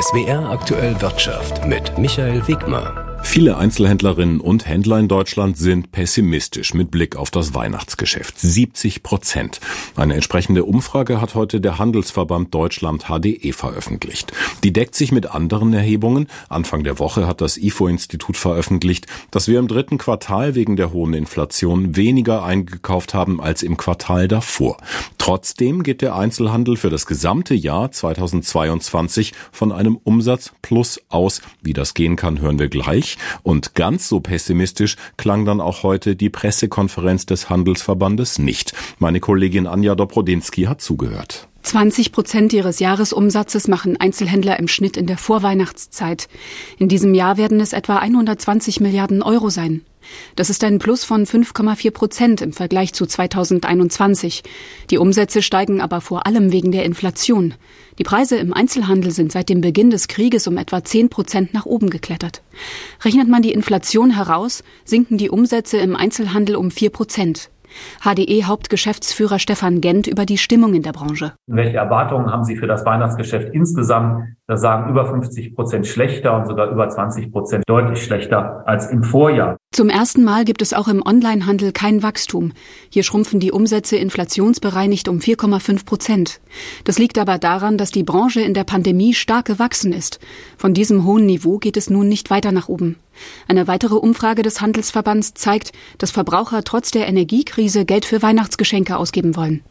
SWR aktuell Wirtschaft mit Michael Wegmer. Viele Einzelhändlerinnen und Händler in Deutschland sind pessimistisch mit Blick auf das Weihnachtsgeschäft. 70 Prozent. Eine entsprechende Umfrage hat heute der Handelsverband Deutschland HDE veröffentlicht. Die deckt sich mit anderen Erhebungen. Anfang der Woche hat das IFO-Institut veröffentlicht, dass wir im dritten Quartal wegen der hohen Inflation weniger eingekauft haben als im Quartal davor. Trotzdem geht der Einzelhandel für das gesamte Jahr 2022 von einem Umsatz plus aus. Wie das gehen kann, hören wir gleich. Und ganz so pessimistisch klang dann auch heute die Pressekonferenz des Handelsverbandes nicht. Meine Kollegin Anja Dobrodinski hat zugehört. 20 Prozent ihres Jahresumsatzes machen Einzelhändler im Schnitt in der Vorweihnachtszeit. In diesem Jahr werden es etwa 120 Milliarden Euro sein. Das ist ein Plus von 5,4 Prozent im Vergleich zu 2021. Die Umsätze steigen aber vor allem wegen der Inflation. Die Preise im Einzelhandel sind seit dem Beginn des Krieges um etwa 10 Prozent nach oben geklettert. Rechnet man die Inflation heraus, sinken die Umsätze im Einzelhandel um 4 Prozent. HDE-Hauptgeschäftsführer Stefan Gent über die Stimmung in der Branche. Welche Erwartungen haben Sie für das Weihnachtsgeschäft insgesamt? Da sagen über 50 Prozent schlechter und sogar über 20 Prozent deutlich schlechter als im Vorjahr. Zum ersten Mal gibt es auch im Onlinehandel kein Wachstum. Hier schrumpfen die Umsätze inflationsbereinigt um 4,5 Prozent. Das liegt aber daran, dass die Branche in der Pandemie stark gewachsen ist. Von diesem hohen Niveau geht es nun nicht weiter nach oben. Eine weitere Umfrage des Handelsverbands zeigt, dass Verbraucher trotz der Energiekrise Geld für Weihnachtsgeschenke ausgeben wollen.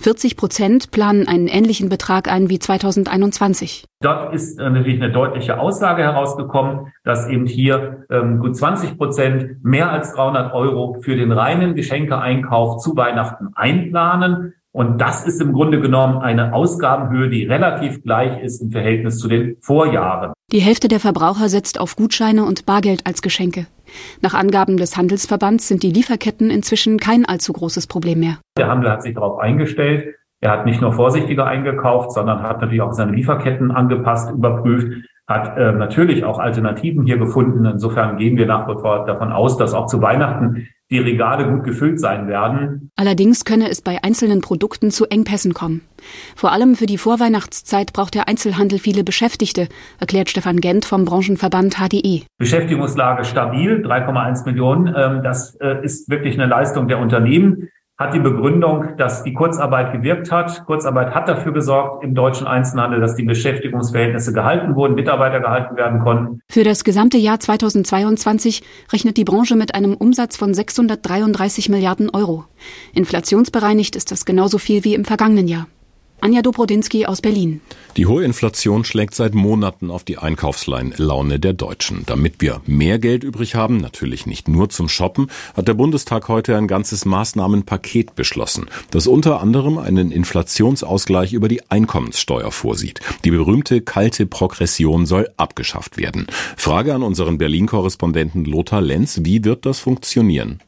40 Prozent planen einen ähnlichen Betrag ein wie 2021. Dort ist äh, natürlich eine deutliche Aussage herausgekommen, dass eben hier ähm, gut 20 Prozent mehr als 300 Euro für den reinen Geschenkeeinkauf zu Weihnachten einplanen. Und das ist im Grunde genommen eine Ausgabenhöhe, die relativ gleich ist im Verhältnis zu den Vorjahren. Die Hälfte der Verbraucher setzt auf Gutscheine und Bargeld als Geschenke. Nach Angaben des Handelsverbands sind die Lieferketten inzwischen kein allzu großes Problem mehr. Der Handel hat sich darauf eingestellt. Er hat nicht nur vorsichtiger eingekauft, sondern hat natürlich auch seine Lieferketten angepasst, überprüft hat äh, natürlich auch Alternativen hier gefunden. Insofern gehen wir nach wie vor davon aus, dass auch zu Weihnachten die Regale gut gefüllt sein werden. Allerdings könne es bei einzelnen Produkten zu Engpässen kommen. Vor allem für die Vorweihnachtszeit braucht der Einzelhandel viele Beschäftigte, erklärt Stefan Gent vom Branchenverband HDE. Beschäftigungslage stabil, 3,1 Millionen. Ähm, das äh, ist wirklich eine Leistung der Unternehmen hat die Begründung, dass die Kurzarbeit gewirkt hat. Kurzarbeit hat dafür gesorgt im deutschen Einzelhandel, dass die Beschäftigungsverhältnisse gehalten wurden, Mitarbeiter gehalten werden konnten. Für das gesamte Jahr 2022 rechnet die Branche mit einem Umsatz von 633 Milliarden Euro. Inflationsbereinigt ist das genauso viel wie im vergangenen Jahr. Anja Dobrodinski aus Berlin. Die hohe Inflation schlägt seit Monaten auf die Einkaufslaune der Deutschen. Damit wir mehr Geld übrig haben, natürlich nicht nur zum Shoppen, hat der Bundestag heute ein ganzes Maßnahmenpaket beschlossen, das unter anderem einen Inflationsausgleich über die Einkommenssteuer vorsieht. Die berühmte kalte Progression soll abgeschafft werden. Frage an unseren Berlin-Korrespondenten Lothar Lenz, wie wird das funktionieren?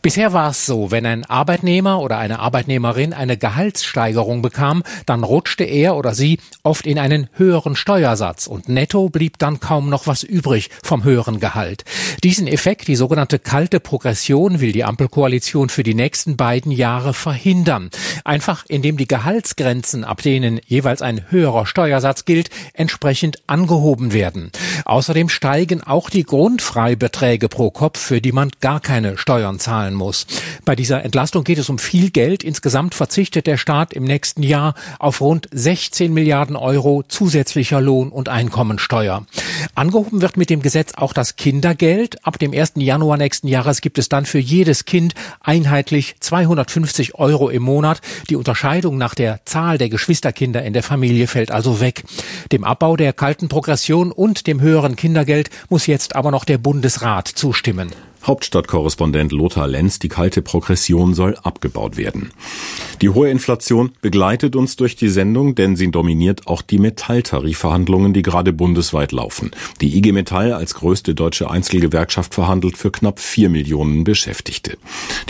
Bisher war es so, wenn ein Arbeitnehmer oder eine Arbeitnehmerin eine Gehaltssteigerung bekam, dann rutschte er oder sie oft in einen höheren Steuersatz und netto blieb dann kaum noch was übrig vom höheren Gehalt. Diesen Effekt, die sogenannte kalte Progression, will die Ampelkoalition für die nächsten beiden Jahre verhindern. Einfach indem die Gehaltsgrenzen, ab denen jeweils ein höherer Steuersatz gilt, entsprechend angehoben werden. Außerdem steigen auch die Grundfreibeträge pro Kopf, für die man gar keine Steuern zahlen zahlen muss. Bei dieser Entlastung geht es um viel Geld. Insgesamt verzichtet der Staat im nächsten Jahr auf rund 16 Milliarden Euro zusätzlicher Lohn- und Einkommensteuer. Angehoben wird mit dem Gesetz auch das Kindergeld. Ab dem 1. Januar nächsten Jahres gibt es dann für jedes Kind einheitlich 250 Euro im Monat. Die Unterscheidung nach der Zahl der Geschwisterkinder in der Familie fällt also weg. Dem Abbau der kalten Progression und dem höheren Kindergeld muss jetzt aber noch der Bundesrat zustimmen. Hauptstadtkorrespondent Lothar Lenz, die kalte Progression soll abgebaut werden. Die hohe Inflation begleitet uns durch die Sendung, denn sie dominiert auch die Metalltarifverhandlungen, die gerade bundesweit laufen. Die IG Metall als größte deutsche Einzelgewerkschaft verhandelt für knapp vier Millionen Beschäftigte.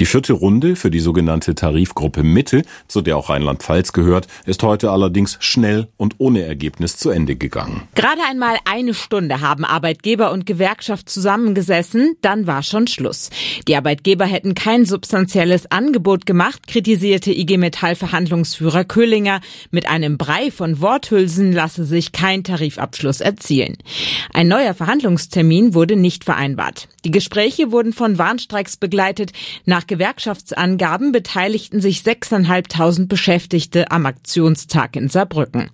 Die vierte Runde für die sogenannte Tarifgruppe Mitte, zu der auch Rheinland-Pfalz gehört, ist heute allerdings schnell und ohne Ergebnis zu Ende gegangen. Gerade einmal eine Stunde haben Arbeitgeber und Gewerkschaft zusammengesessen, dann war schon Schluss. Die Arbeitgeber hätten kein substanzielles Angebot gemacht, kritisierte IG Metall Verhandlungsführer Köhlinger. Mit einem Brei von Worthülsen lasse sich kein Tarifabschluss erzielen. Ein neuer Verhandlungstermin wurde nicht vereinbart. Die Gespräche wurden von Warnstreiks begleitet. Nach Gewerkschaftsangaben beteiligten sich 6.500 Beschäftigte am Aktionstag in Saarbrücken.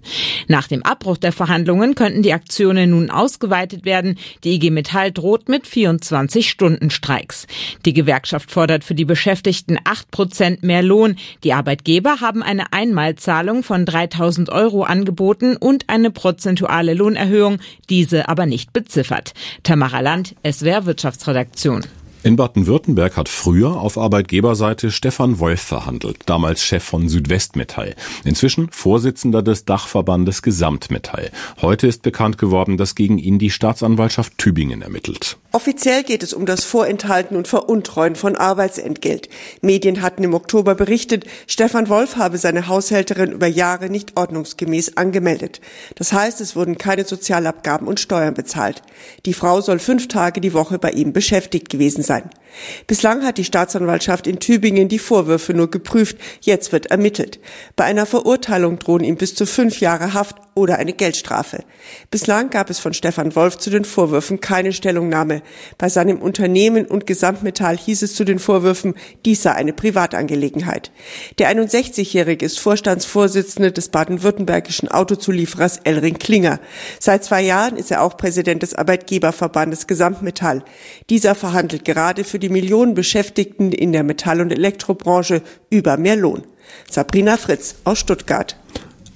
Nach dem Abbruch der Verhandlungen könnten die Aktionen nun ausgeweitet werden. Die IG Metall droht mit 24 Stunden Streiks. Die Gewerkschaft fordert für die Beschäftigten 8 Prozent mehr Lohn. Die Arbeitgeber haben eine Einmalzahlung von 3000 Euro angeboten und eine prozentuale Lohnerhöhung, diese aber nicht beziffert. Tamara Land, SWR Wirtschaftsredaktion. In Baden-Württemberg hat früher auf Arbeitgeberseite Stefan Wolf verhandelt, damals Chef von Südwestmetall. Inzwischen Vorsitzender des Dachverbandes Gesamtmetall. Heute ist bekannt geworden, dass gegen ihn die Staatsanwaltschaft Tübingen ermittelt. Offiziell geht es um das Vorenthalten und Veruntreuen von Arbeitsentgelt. Medien hatten im Oktober berichtet, Stefan Wolf habe seine Haushälterin über Jahre nicht ordnungsgemäß angemeldet. Das heißt, es wurden keine Sozialabgaben und Steuern bezahlt. Die Frau soll fünf Tage die Woche bei ihm beschäftigt gewesen sein. Bislang hat die Staatsanwaltschaft in Tübingen die Vorwürfe nur geprüft, jetzt wird ermittelt. Bei einer Verurteilung drohen ihm bis zu fünf Jahre Haft oder eine Geldstrafe. Bislang gab es von Stefan Wolf zu den Vorwürfen keine Stellungnahme. Bei seinem Unternehmen und Gesamtmetall hieß es zu den Vorwürfen, dies sei eine Privatangelegenheit. Der 61-Jährige ist Vorstandsvorsitzender des baden-württembergischen Autozulieferers Elring Klinger. Seit zwei Jahren ist er auch Präsident des Arbeitgeberverbandes Gesamtmetall. Dieser verhandelt gerade für die Millionen Beschäftigten in der Metall- und Elektrobranche über mehr Lohn. Sabrina Fritz aus Stuttgart.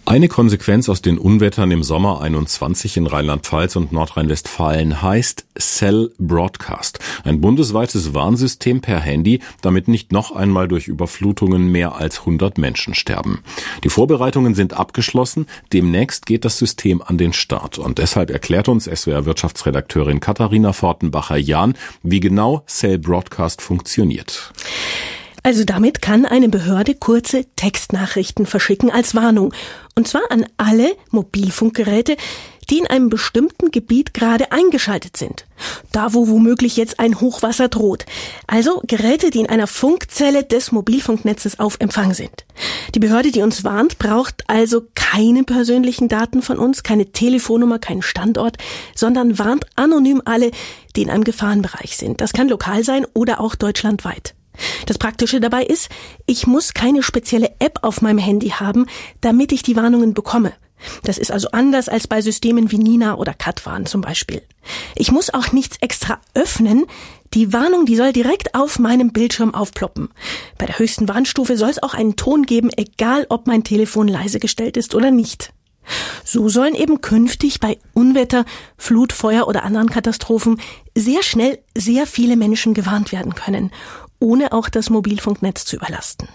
Eine Konsequenz aus den Unwettern im Sommer 21 in Rheinland-Pfalz und Nordrhein-Westfalen heißt Cell Broadcast, ein bundesweites Warnsystem per Handy, damit nicht noch einmal durch Überflutungen mehr als 100 Menschen sterben. Die Vorbereitungen sind abgeschlossen, demnächst geht das System an den Start und deshalb erklärt uns SWR Wirtschaftsredakteurin Katharina Fortenbacher-Jahn, wie genau Cell Broadcast funktioniert. Also damit kann eine Behörde kurze Textnachrichten verschicken als Warnung. Und zwar an alle Mobilfunkgeräte, die in einem bestimmten Gebiet gerade eingeschaltet sind. Da, wo womöglich jetzt ein Hochwasser droht. Also Geräte, die in einer Funkzelle des Mobilfunknetzes auf Empfang sind. Die Behörde, die uns warnt, braucht also keine persönlichen Daten von uns, keine Telefonnummer, keinen Standort, sondern warnt anonym alle, die in einem Gefahrenbereich sind. Das kann lokal sein oder auch deutschlandweit. Das Praktische dabei ist, ich muss keine spezielle App auf meinem Handy haben, damit ich die Warnungen bekomme. Das ist also anders als bei Systemen wie Nina oder Katwan zum Beispiel. Ich muss auch nichts extra öffnen. Die Warnung, die soll direkt auf meinem Bildschirm aufploppen. Bei der höchsten Warnstufe soll es auch einen Ton geben, egal ob mein Telefon leise gestellt ist oder nicht. So sollen eben künftig bei Unwetter, Flut, Feuer oder anderen Katastrophen sehr schnell sehr viele Menschen gewarnt werden können ohne auch das Mobilfunknetz zu überlasten.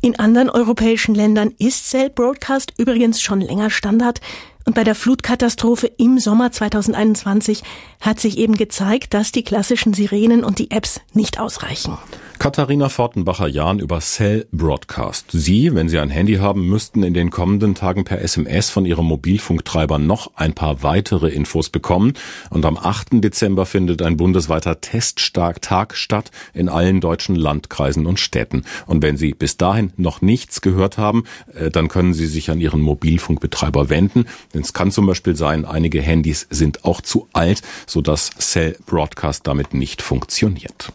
In anderen europäischen Ländern ist Cell Broadcast übrigens schon länger Standard und bei der Flutkatastrophe im Sommer 2021 hat sich eben gezeigt, dass die klassischen Sirenen und die Apps nicht ausreichen. Katharina Fortenbacher-Jahn über Cell Broadcast. Sie, wenn Sie ein Handy haben, müssten in den kommenden Tagen per SMS von Ihrem Mobilfunktreiber noch ein paar weitere Infos bekommen. Und am 8. Dezember findet ein bundesweiter Testtag statt in allen deutschen Landkreisen und Städten. Und wenn Sie bis dahin noch nichts gehört haben, äh, dann können Sie sich an Ihren Mobilfunkbetreiber wenden. Denn es kann zum Beispiel sein, einige Handys sind auch zu alt, sodass Cell Broadcast damit nicht funktioniert.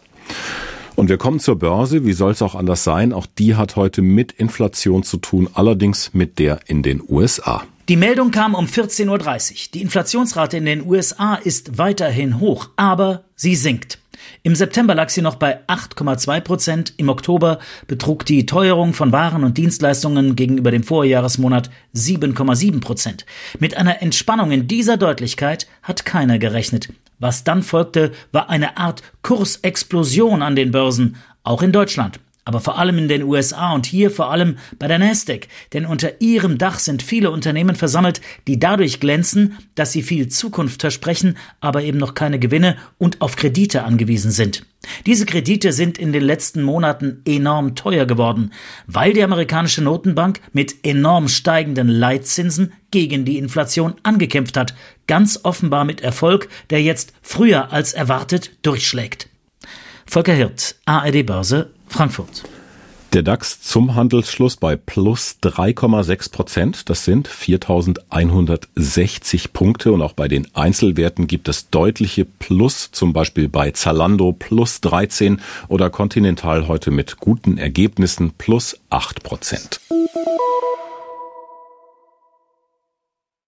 Und wir kommen zur Börse. Wie soll es auch anders sein? Auch die hat heute mit Inflation zu tun, allerdings mit der in den USA. Die Meldung kam um 14.30 Uhr. Die Inflationsrate in den USA ist weiterhin hoch, aber sie sinkt. Im September lag sie noch bei 8,2 Prozent. Im Oktober betrug die Teuerung von Waren und Dienstleistungen gegenüber dem Vorjahresmonat 7,7 Prozent. Mit einer Entspannung in dieser Deutlichkeit hat keiner gerechnet. Was dann folgte, war eine Art Kursexplosion an den Börsen, auch in Deutschland aber vor allem in den USA und hier vor allem bei der Nasdaq, denn unter ihrem Dach sind viele Unternehmen versammelt, die dadurch glänzen, dass sie viel Zukunft versprechen, aber eben noch keine Gewinne und auf Kredite angewiesen sind. Diese Kredite sind in den letzten Monaten enorm teuer geworden, weil die amerikanische Notenbank mit enorm steigenden Leitzinsen gegen die Inflation angekämpft hat, ganz offenbar mit Erfolg, der jetzt früher als erwartet durchschlägt. Volker Hirt, ARD Börse, Frankfurt. Der DAX zum Handelsschluss bei plus 3,6 Prozent. Das sind 4.160 Punkte. Und auch bei den Einzelwerten gibt es deutliche Plus, zum Beispiel bei Zalando plus 13 oder Continental heute mit guten Ergebnissen plus 8 Prozent.